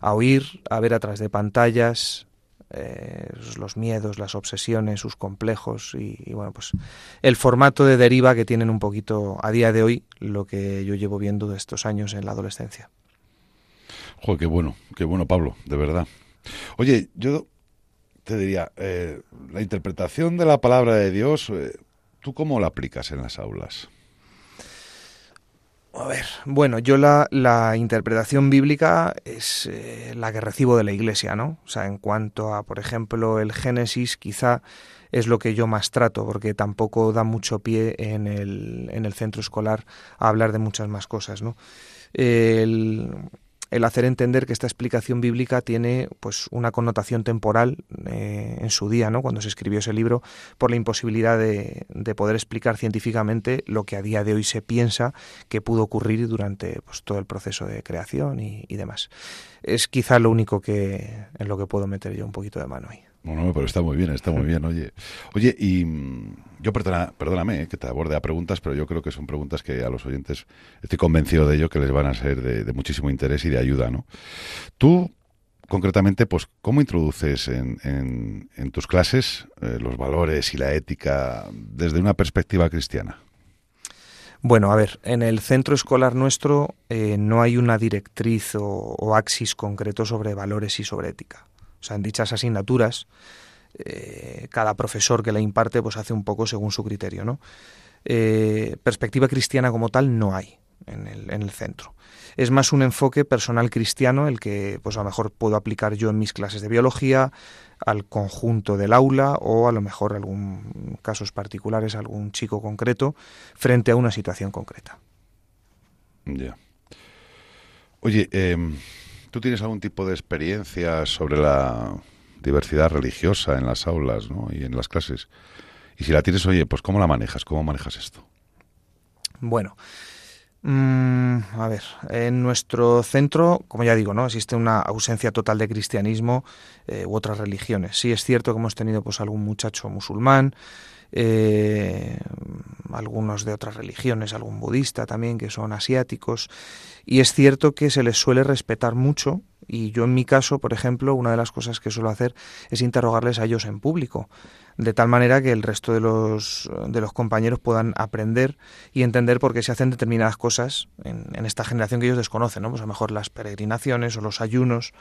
a oír, a ver a través de pantallas, eh, los miedos, las obsesiones, sus complejos y, y, bueno, pues el formato de deriva que tienen un poquito a día de hoy lo que yo llevo viendo de estos años en la adolescencia. Joder, qué bueno, qué bueno, Pablo, de verdad. Oye, yo te diría, eh, la interpretación de la palabra de Dios, eh, ¿tú cómo la aplicas en las aulas? A ver, bueno, yo la, la interpretación bíblica es eh, la que recibo de la Iglesia, ¿no? O sea, en cuanto a, por ejemplo, el Génesis, quizá es lo que yo más trato, porque tampoco da mucho pie en el, en el centro escolar a hablar de muchas más cosas, ¿no? El, el hacer entender que esta explicación bíblica tiene pues una connotación temporal eh, en su día, ¿no? cuando se escribió ese libro, por la imposibilidad de, de, poder explicar científicamente lo que a día de hoy se piensa que pudo ocurrir durante pues, todo el proceso de creación y, y demás. Es quizá lo único que en lo que puedo meter yo un poquito de mano ahí. No, no, pero está muy bien, está muy bien, oye. Oye, y mm, yo perdona, perdóname eh, que te aborde a preguntas, pero yo creo que son preguntas que a los oyentes, estoy convencido de ello, que les van a ser de, muchísimo interés y de ayuda, ¿no? Tú, concretamente, pues, ¿cómo introduces en tus clases eh, los valores y la ética desde una perspectiva cristiana? Bueno, a ver, en el centro escolar nuestro eh, no hay una directriz o, o axis concreto sobre valores y sobre ética. O sea, en dichas asignaturas, eh, cada profesor que la imparte pues hace un poco según su criterio, ¿no? Eh, perspectiva cristiana como tal no hay en el, en el, centro. Es más un enfoque personal cristiano el que pues a lo mejor puedo aplicar yo en mis clases de biología, al conjunto del aula o a lo mejor algún casos particulares, algún chico concreto frente a una situación concreta. Ya. Oye, eh, ¿tú tienes algún tipo de experiencia sobre la diversidad religiosa en las aulas ¿no? y en las clases. Y si la tienes, oye, pues ¿cómo la manejas? ¿Cómo manejas esto? Bueno, mmm, a ver, en nuestro centro, como ya digo, no existe una ausencia total de cristianismo eh, u otras religiones. Sí es cierto que hemos tenido pues algún muchacho musulmán, eh, algunos de otras religiones, algún budista también, que son asiáticos, y es cierto que se les suele respetar mucho y yo en mi caso, por ejemplo, una de las cosas que suelo hacer es interrogarles a ellos en público, de tal manera que el resto de los, de los compañeros puedan aprender y entender por qué se hacen determinadas cosas en, en esta generación que ellos desconocen, ¿no? Pues a lo mejor las peregrinaciones o los ayunos.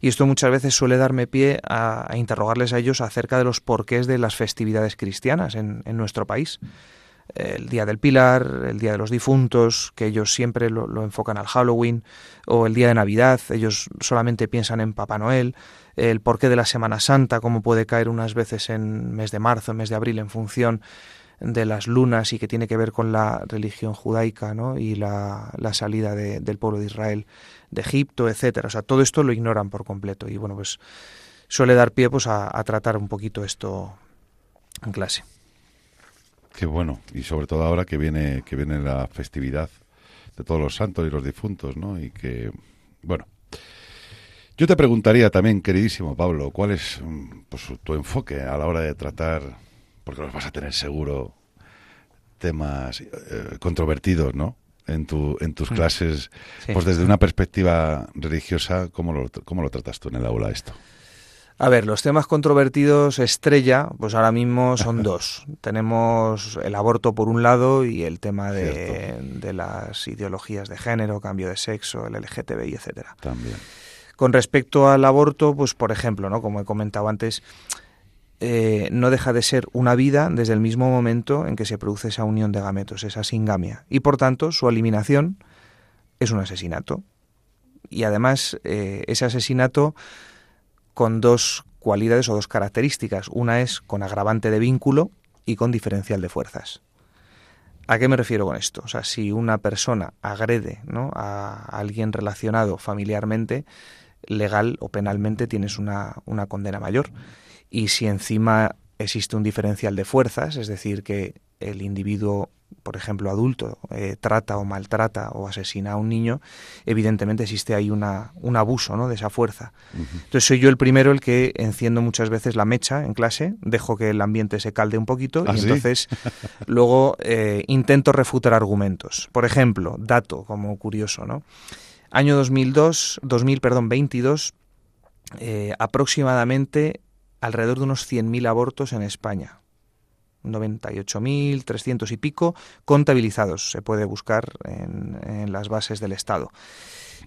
Y esto muchas veces suele darme pie a, interrogarles a ellos acerca de los porqués de las festividades cristianas en, nuestro país el Día del Pilar, el Día de los Difuntos, que ellos siempre lo, enfocan al Halloween, o el Día de Navidad, ellos solamente piensan en Papá Noel, el porqué de la Semana Santa, cómo puede caer unas veces en mes de marzo, en mes de abril, en función de las lunas y que tiene que ver con la religión judaica ¿no? y la, salida de, del pueblo de Israel de Egipto, etcétera. O sea, todo esto lo ignoran por completo y bueno, pues suele dar pie pues, a, tratar un poquito esto en clase. Qué bueno, y sobre todo ahora que viene, que viene la festividad de todos los santos y los difuntos, ¿no? Y que, bueno, yo te preguntaría también, queridísimo Pablo, ¿cuál es pues, tu enfoque a la hora de tratar, porque los vas a tener seguro, temas eh, controvertidos, ¿no? En, tu, en tus clases, sí. pues desde una perspectiva religiosa, ¿cómo lo, ¿cómo lo tratas tú en el aula esto? A ver, los temas controvertidos estrella, pues ahora mismo son dos. Tenemos el aborto por un lado y el tema de, de, las ideologías de género, cambio de sexo, el LGTBI, etcétera. También. Con respecto al aborto, pues por ejemplo, ¿no? Como he comentado antes, eh, no deja de ser una vida desde el mismo momento en que se produce esa unión de gametos, esa singamia. Y por tanto, su eliminación es un asesinato. Y además, eh, ese asesinato con dos cualidades o dos características. Una es con agravante de vínculo y con diferencial de fuerzas. ¿A qué me refiero con esto? O sea, si una persona agrede ¿no? a alguien relacionado familiarmente, legal o penalmente tienes una, una condena mayor. Y si encima existe un diferencial de fuerzas, es decir, que el individuo por ejemplo, adulto, eh, trata o maltrata o asesina a un niño, evidentemente existe ahí una, un abuso ¿no? de esa fuerza. Entonces soy yo el primero el que enciendo muchas veces la mecha en clase, dejo que el ambiente se calde un poquito ¿Ah, y sí? entonces luego eh, intento refutar argumentos. Por ejemplo, dato como curioso, ¿no? Año 2002, 2000, perdón, 22, eh, aproximadamente alrededor de unos 100.000 abortos en España. 98.300 y pico contabilizados, se puede buscar en, en las bases del Estado.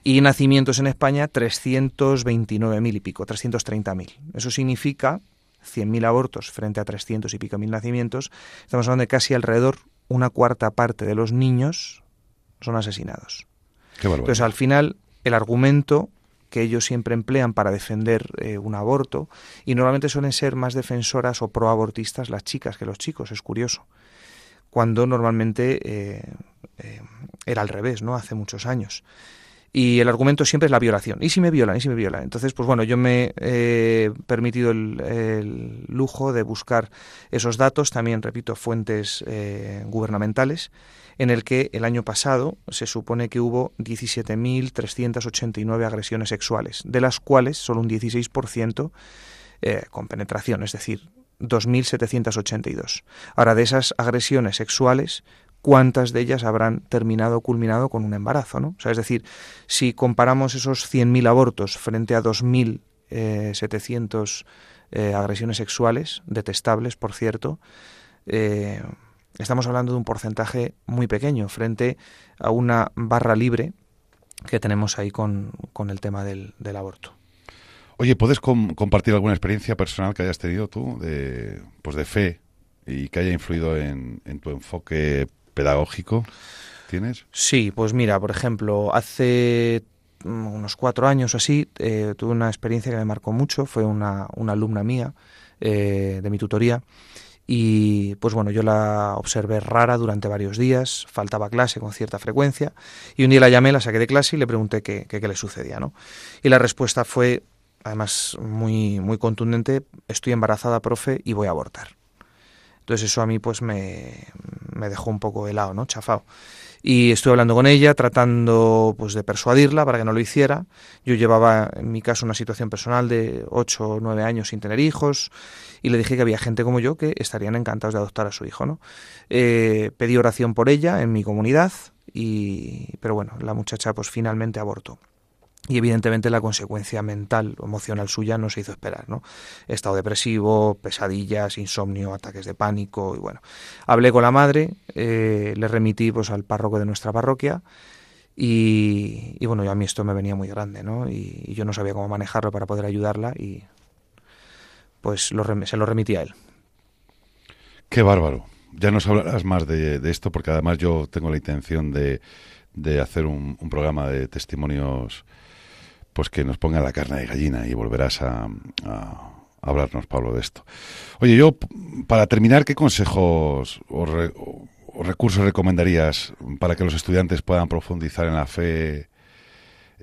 Y nacimientos en España 329.000 y pico, 330.000. Eso significa 100.000 abortos frente a 300 y pico mil nacimientos. Estamos hablando de casi alrededor una cuarta parte de los niños son asesinados. Qué. Entonces, al final, el argumento que ellos siempre emplean para defender eh, un aborto, y normalmente suelen ser más defensoras o proabortistas las chicas que los chicos, es curioso, cuando normalmente eh, eh, era al revés, ¿no? Hace muchos años. Y el argumento siempre es la violación. ¿Y si me violan? ¿Y si me violan? Entonces, pues bueno, yo me he permitido el, el, lujo de buscar esos datos, también, repito, fuentes eh, gubernamentales, en el que el año pasado se supone que hubo 17.389 agresiones sexuales, de las cuales solo un 16% eh, con penetración, es decir, 2.782. Ahora, de esas agresiones sexuales, cuántas de ellas habrán terminado o culminado con un embarazo, ¿no? O sea, es decir, si comparamos esos 100.000 abortos frente a 2.700 eh, agresiones sexuales, detestables, por cierto, eh, estamos hablando de un porcentaje muy pequeño frente a una barra libre que tenemos ahí con, con el tema del, del aborto. Oye, ¿puedes com compartir alguna experiencia personal que hayas tenido tú de, pues de fe y que haya influido en, en tu enfoque pedagógico? ¿Tienes? Sí, pues mira, por ejemplo, hace unos cuatro años o así eh, tuve una experiencia que me marcó mucho. Fue una, alumna mía eh, de mi tutoría y pues bueno, yo la observé rara durante varios días, faltaba clase con cierta frecuencia y un día la llamé, la saqué de clase y le pregunté qué, qué, qué le sucedía, ¿no? Y la respuesta fue, además muy, muy contundente, estoy embarazada, profe, y voy a abortar. Entonces eso a mí pues me, me dejó un poco helado, ¿no? Chafado. Y estuve hablando con ella, tratando pues de persuadirla para que no lo hiciera. Yo llevaba, en mi caso, una situación personal de 8 o 9 años sin tener hijos y le dije que había gente como yo que estarían encantados de adoptar a su hijo, ¿no? Eh, pedí oración por ella en mi comunidad, y, pero bueno, la muchacha pues finalmente abortó. Y evidentemente la consecuencia mental o emocional suya no se hizo esperar, ¿no? Estado depresivo, pesadillas, insomnio, ataques de pánico y bueno. Hablé con la madre, eh, le remití pues al párroco de nuestra parroquia y, y bueno, a mí esto me venía muy grande, ¿no? Y, yo no sabía cómo manejarlo para poder ayudarla y pues se lo remití a él. Qué bárbaro. Ya nos hablarás más de, de esto porque además yo tengo la intención de, de hacer un programa de testimonios pues que nos ponga la carne de gallina y volverás a, a, hablarnos, Pablo, de esto. Oye, yo, para terminar, ¿qué consejos o, re, o, recursos recomendarías para que los estudiantes puedan profundizar en la fe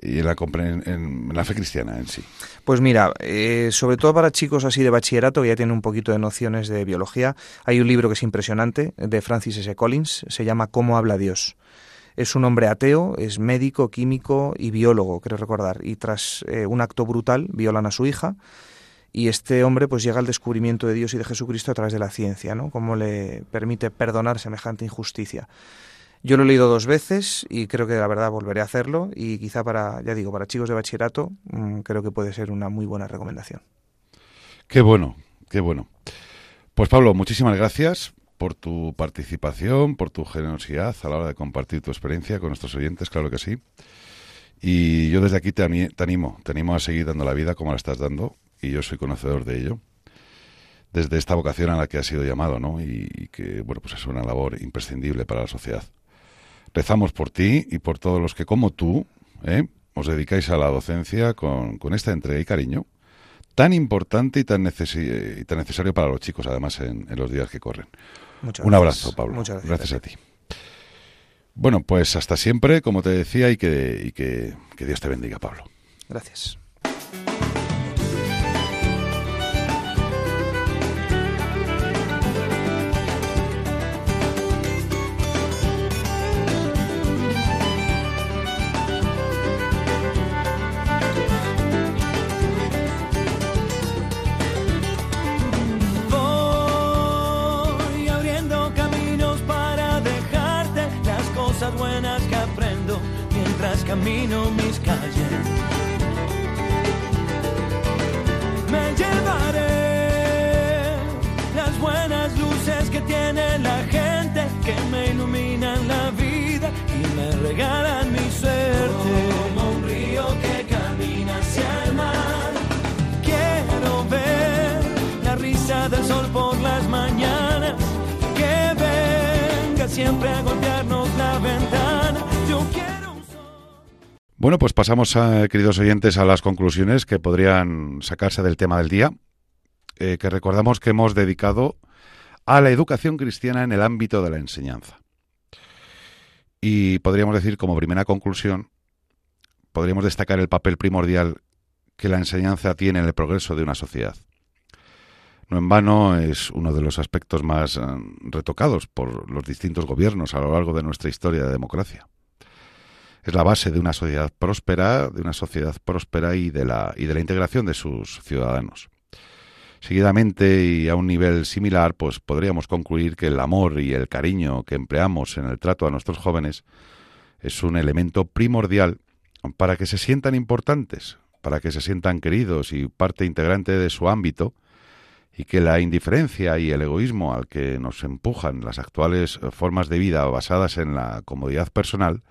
y en la, en, en la fe cristiana en sí? Pues mira, eh, sobre todo para chicos así de bachillerato que ya tienen un poquito de nociones de biología, hay un libro que es impresionante de Francis S. Collins, se llama ¿Cómo habla Dios? Es un hombre ateo, es médico, químico y biólogo, creo recordar. Y tras eh, un acto brutal violan a su hija y este hombre pues llega al descubrimiento de Dios y de Jesucristo a través de la ciencia, ¿no? Cómo le permite perdonar semejante injusticia. Yo lo he leído dos veces y creo que la verdad volveré a hacerlo y quizá para, ya digo, para chicos de bachillerato mmm, creo que puede ser una muy buena recomendación. Qué bueno, qué bueno. Pues Pablo, muchísimas gracias por tu participación, por tu generosidad a la hora de compartir tu experiencia con nuestros oyentes, claro que sí. Y yo desde aquí te, animo, te animo a seguir dando la vida como la estás dando, y yo soy conocedor de ello, desde esta vocación a la que has sido llamado, ¿no? Y, y que, bueno, pues es una labor imprescindible para la sociedad. Rezamos por ti y por todos los que, como tú, ¿eh? os dedicáis a la docencia con, con esta entrega y cariño tan importante y tan, necesi y tan necesario para los chicos, además, en, en los días que corren. Muchas Un gracias. abrazo, Pablo. Muchas gracias, gracias a ti. Bueno, pues hasta siempre, como te decía, y que, y que, que Dios te bendiga, Pablo. Gracias. Sol por las mañanas. Que venga siempre a golpearnos la ventana. Yo quiero un sol. Bueno, pues pasamos, a, queridos oyentes, a las conclusiones que podrían sacarse del tema del día, eh, que recordamos que hemos dedicado a la educación cristiana en el ámbito de la enseñanza. Y podríamos decir, como primera conclusión, podríamos destacar el papel primordial que la enseñanza tiene en el progreso de una sociedad. No en vano es uno de los aspectos más eh, retocados por los distintos gobiernos a lo largo de nuestra historia de democracia. Es la base de una sociedad próspera, de una sociedad próspera y de la, y de la integración de sus ciudadanos. Seguidamente y a un nivel similar, pues podríamos concluir que el amor y el cariño que empleamos en el trato a nuestros jóvenes es un elemento primordial para que se sientan importantes, para que se sientan queridos y parte integrante de su ámbito, y que la indiferencia y el egoísmo al que nos empujan las actuales formas de vida basadas en la comodidad personal,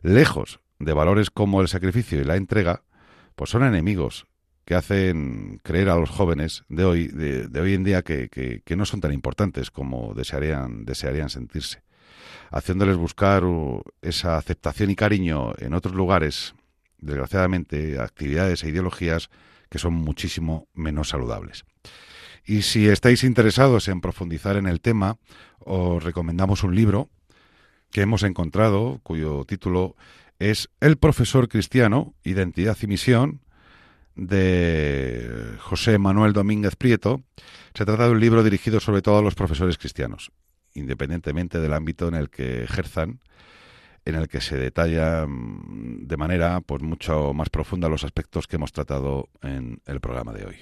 lejos de valores como el sacrificio y la entrega, pues son enemigos que hacen creer a los jóvenes de hoy, de, de hoy en día que, que, que, no son tan importantes como desearían, desearían sentirse, haciéndoles buscar uh, esa aceptación y cariño en otros lugares, desgraciadamente, actividades e ideologías que son muchísimo menos saludables. Y si estáis interesados en profundizar en el tema, os recomendamos un libro que hemos encontrado, cuyo título es El profesor cristiano, Identidad y Misión, de José Manuel Domínguez Prieto. Se trata de un libro dirigido sobre todo a los profesores cristianos, independientemente del ámbito en el que ejerzan, en el que se detalla de manera pues mucho más profunda los aspectos que hemos tratado en el programa de hoy.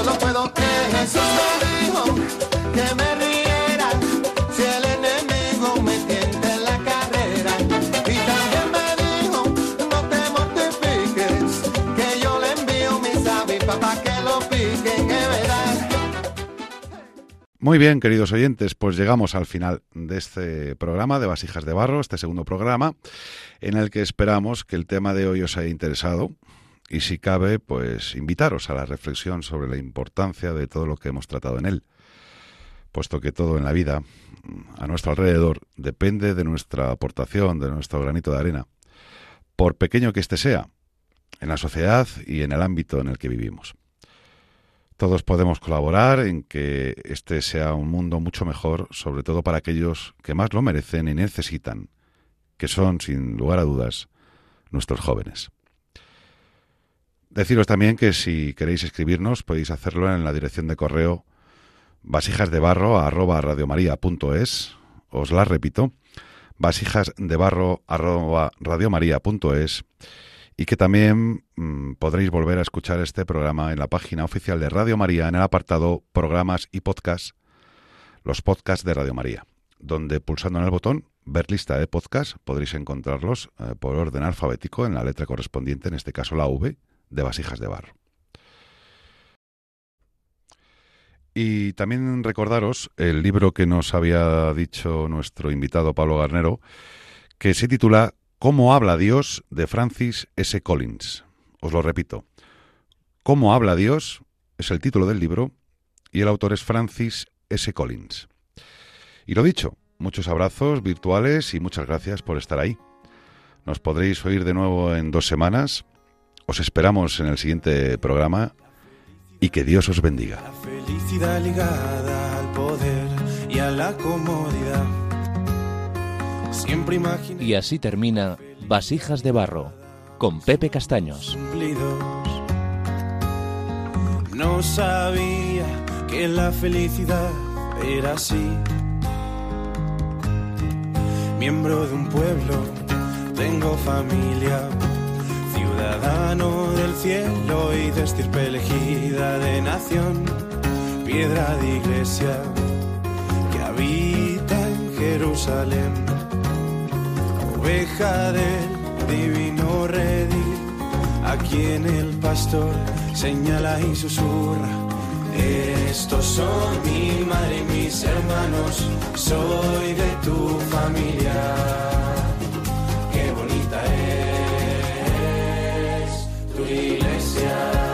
Cristo yo todo lo puedo. Que Jesús me dijo que me riera si el enemigo me tienta en la carrera. Y también me dijo no te mortifiques que yo le envío mis avispas para que lo piquen. Que verás. Muy bien, queridos oyentes, pues llegamos al final de este programa de Vasijas de Barro, este segundo programa, en el que esperamos que el tema de hoy os haya interesado y si cabe, pues invitaros a la reflexión sobre la importancia de todo lo que hemos tratado en él, puesto que todo en la vida, a nuestro alrededor, depende de nuestra aportación, de nuestro granito de arena, por pequeño que éste sea, en la sociedad y en el ámbito en el que vivimos. Todos podemos colaborar en que este sea un mundo mucho mejor, sobre todo para aquellos que más lo merecen y necesitan, que son, sin lugar a dudas, nuestros jóvenes. Deciros también que si queréis escribirnos podéis hacerlo en la dirección de correo vasijasdebarro@radiomaria.es. Os la repito, vasijasdebarro@radiomaria.es y que también mmm, podréis volver a escuchar este programa en la página oficial de Radio María en el apartado Programas y Podcasts, los podcasts de Radio María, donde pulsando en el botón Ver lista de podcasts podréis encontrarlos eh, por orden alfabético en la letra correspondiente, en este caso la V, de Vasijas de Barro. Y también recordaros el libro que nos había dicho nuestro invitado Pablo Garnero, que se titula ¿Cómo habla Dios? de Francis S. Collins. Os lo repito. ¿Cómo habla Dios? es el título del libro y el autor es Francis S. Collins. Y lo dicho, muchos abrazos virtuales y muchas gracias por estar ahí. Nos podréis oír de nuevo en dos semanas. Os esperamos en el siguiente programa y que Dios os bendiga. La felicidad ligada al poder y a la comodidad. Siempre imaginé Y así termina Vasijas de Barro con Pepe Castaños. cumplidos. No sabía que la felicidad era así. Miembro de un pueblo, tengo familia, ciudadano del cielo y de estirpe elegida de nación, piedra de iglesia que habita en Jerusalén, oveja del divino redil, a quien el pastor señala y susurra. Estos son mi madre y mis hermanos, soy de tu familia. Yeah.